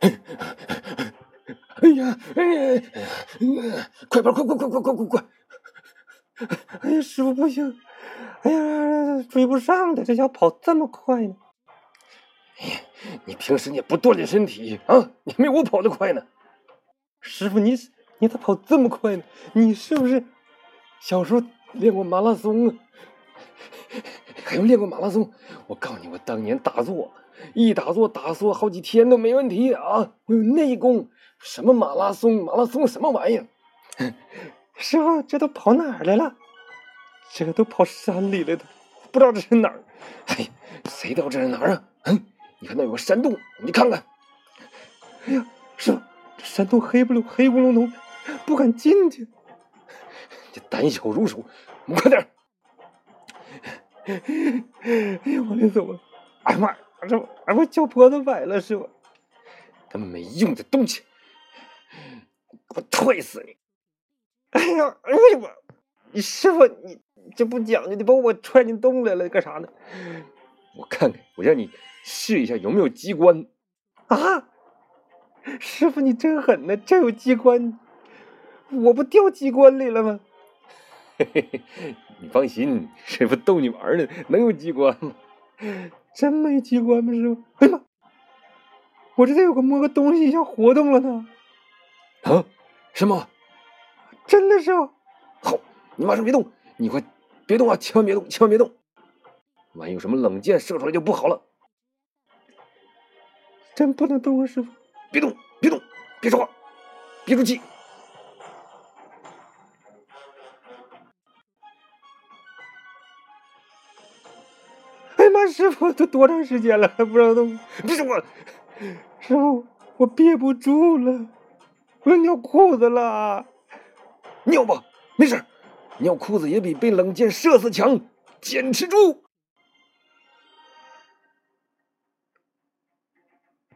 哎呀，哎呀，快跑，快快快快快快！哎呀，师傅不行，哎呀，追不上他，这小跑这么快呢。你平时你也不锻炼身体啊，你没我跑得快呢。师傅，你你咋跑这么快呢？你是不是小时候练过马拉松啊？还用练过马拉松？我告诉你，我当年打坐，一打坐打坐好几天都没问题啊！我有内功，什么马拉松，马拉松什么玩意儿？师傅，这都跑哪儿来了？这都跑山里来的，不知道这是哪儿。哎，谁知道这是哪儿啊？嗯，你看那有个山洞，你看看。哎呀，师傅，这山洞黑不溜黑咕隆咚，不敢进去。这胆小如鼠，我们快点！哎呀，往里走呀妈，这哎我脚脖子崴了，师傅。他没用的东西，我踹死你！哎呀，哎呀妈！你师傅，你这不讲究，你把我踹进洞来了，干啥呢？我看看，我让你试一下有没有机关啊！师傅，你真狠呢，这有机关，我不掉机关里了吗？嘿嘿嘿，你放心，师傅逗你玩呢，能有机关吗？真没机关吗，师傅？哎呀妈！我这有个摸个东西一下活动了呢。啊？什么？真的是？好，你马上别动，你快别动啊！千万别动，千万别动，万一有什么冷箭射出来就不好了。真不能动啊，师傅！别动，别动，别说话，憋住气。师傅，都多长时间了还不让动？别说话，师傅，我憋不住了，我要尿裤子了。尿吧，没事，尿裤子也比被冷箭射死强，坚持住。